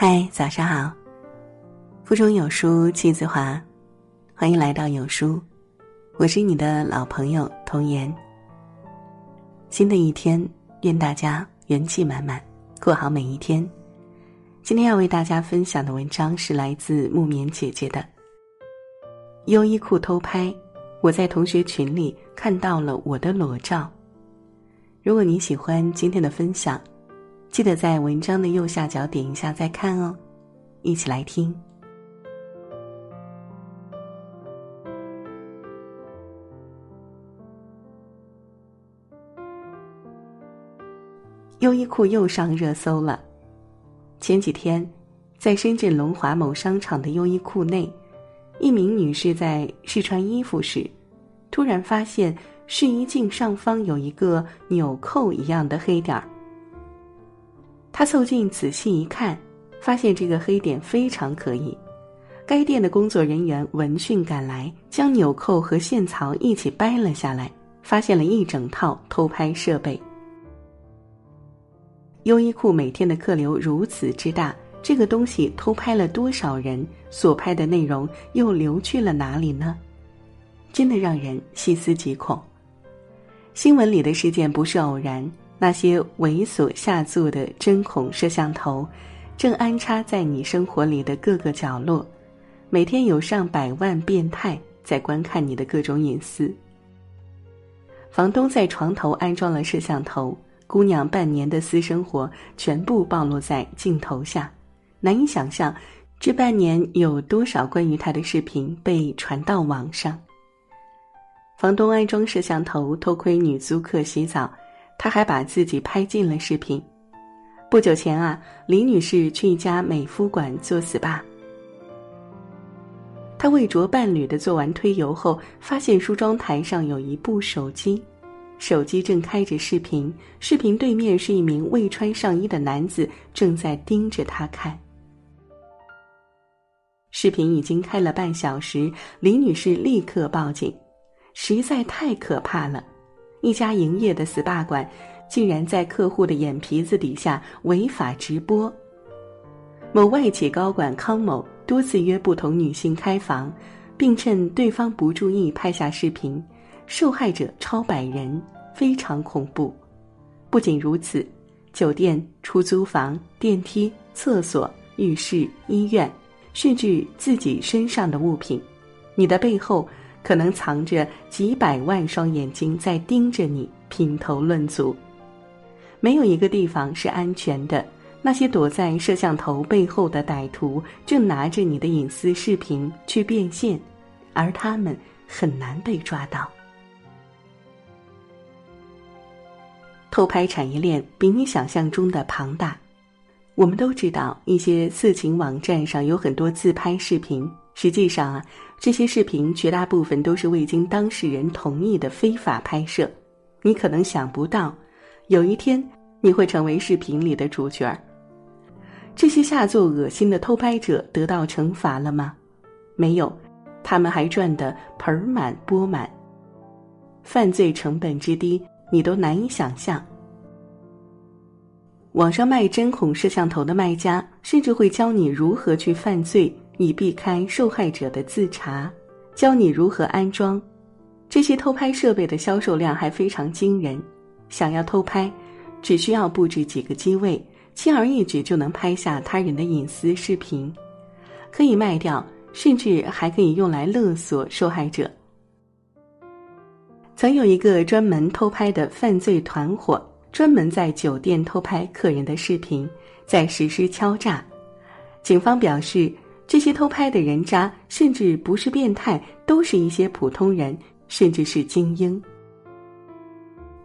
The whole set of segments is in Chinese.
嗨，早上好。腹中有书气自华，欢迎来到有书，我是你的老朋友童言。新的一天，愿大家元气满满，过好每一天。今天要为大家分享的文章是来自木棉姐姐的《优衣库偷拍》，我在同学群里看到了我的裸照。如果你喜欢今天的分享。记得在文章的右下角点一下再看哦，一起来听。优衣库又上热搜了。前几天，在深圳龙华某商场的优衣库内，一名女士在试穿衣服时，突然发现试衣镜上方有一个纽扣一样的黑点儿。他凑近仔细一看，发现这个黑点非常可疑。该店的工作人员闻讯赶来，将纽扣和线槽一起掰了下来，发现了一整套偷拍设备。优衣库每天的客流如此之大，这个东西偷拍了多少人？所拍的内容又流去了哪里呢？真的让人细思极恐。新闻里的事件不是偶然。那些猥琐下作的针孔摄像头，正安插在你生活里的各个角落，每天有上百万变态在观看你的各种隐私。房东在床头安装了摄像头，姑娘半年的私生活全部暴露在镜头下，难以想象这半年有多少关于她的视频被传到网上。房东安装摄像头偷窥女租客洗澡。他还把自己拍进了视频。不久前啊，李女士去一家美肤馆做 SPA，她为着伴侣的做完推油后，发现梳妆台上有一部手机，手机正开着视频，视频对面是一名未穿上衣的男子正在盯着她看。视频已经开了半小时，李女士立刻报警，实在太可怕了。一家营业的 SPA 馆，竟然在客户的眼皮子底下违法直播。某外企高管康某多次约不同女性开房，并趁对方不注意拍下视频，受害者超百人，非常恐怖。不仅如此，酒店、出租房、电梯、厕所、浴室、医院，甚至自己身上的物品，你的背后。可能藏着几百万双眼睛在盯着你品头论足，没有一个地方是安全的。那些躲在摄像头背后的歹徒正拿着你的隐私视频去变现，而他们很难被抓到。偷拍产业链比你想象中的庞大。我们都知道，一些色情网站上有很多自拍视频。实际上啊，这些视频绝大部分都是未经当事人同意的非法拍摄。你可能想不到，有一天你会成为视频里的主角儿。这些下作恶心的偷拍者得到惩罚了吗？没有，他们还赚得盆满钵满。犯罪成本之低，你都难以想象。网上卖针孔摄像头的卖家，甚至会教你如何去犯罪。以避开受害者的自查，教你如何安装这些偷拍设备的销售量还非常惊人。想要偷拍，只需要布置几个机位，轻而易举就能拍下他人的隐私视频，可以卖掉，甚至还可以用来勒索受害者。曾有一个专门偷拍的犯罪团伙，专门在酒店偷拍客人的视频，在实施敲诈。警方表示。这些偷拍的人渣，甚至不是变态，都是一些普通人，甚至是精英。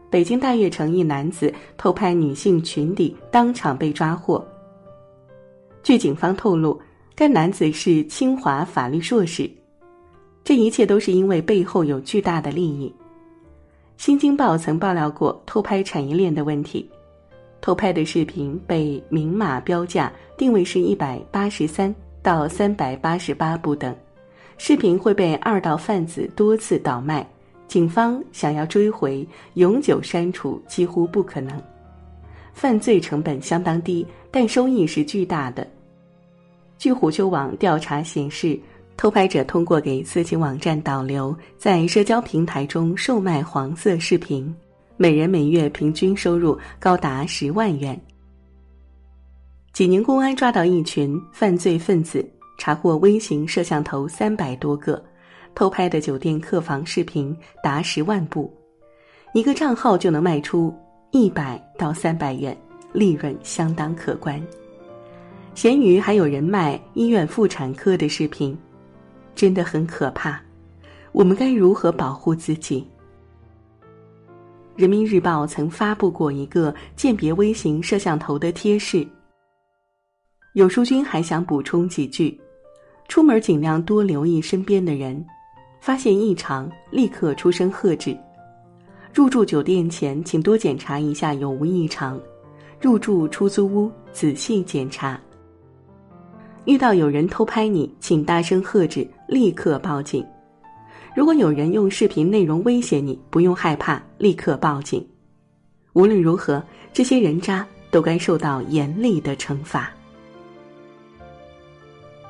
北京大悦城一男子偷拍女性裙底，当场被抓获。据警方透露，该男子是清华法律硕士。这一切都是因为背后有巨大的利益。新京报曾爆料过偷拍产业链的问题，偷拍的视频被明码标价，定位是一百八十三。到三百八十八不等，视频会被二道贩子多次倒卖，警方想要追回、永久删除几乎不可能。犯罪成本相当低，但收益是巨大的。据虎嗅网调查显示，偷拍者通过给色情网站导流，在社交平台中售卖黄色视频，每人每月平均收入高达十万元。济宁公安抓到一群犯罪分子，查获微型摄像头三百多个，偷拍的酒店客房视频达十万部，一个账号就能卖出一百到三百元，利润相当可观。闲鱼还有人卖医院妇产科的视频，真的很可怕。我们该如何保护自己？人民日报曾发布过一个鉴别微型摄像头的贴士。有书君还想补充几句：出门尽量多留意身边的人，发现异常立刻出声喝止。入住酒店前，请多检查一下有无异常；入住出租屋，仔细检查。遇到有人偷拍你，请大声喝止，立刻报警。如果有人用视频内容威胁你，不用害怕，立刻报警。无论如何，这些人渣都该受到严厉的惩罚。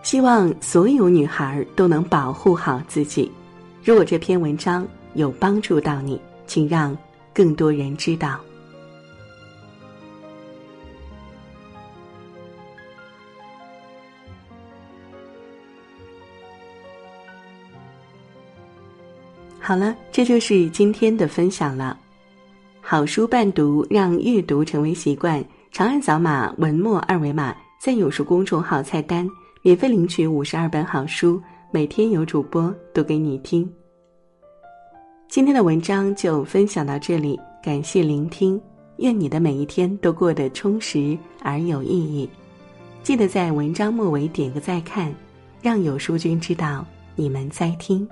希望所有女孩都能保护好自己。如果这篇文章有帮助到你，请让更多人知道。好了，这就是今天的分享了。好书伴读，让阅读成为习惯。长按扫码文末二维码，在有书公众号菜单免费领取五十二本好书，每天有主播读给你听。今天的文章就分享到这里，感谢聆听。愿你的每一天都过得充实而有意义。记得在文章末尾点个再看，让有书君知道你们在听。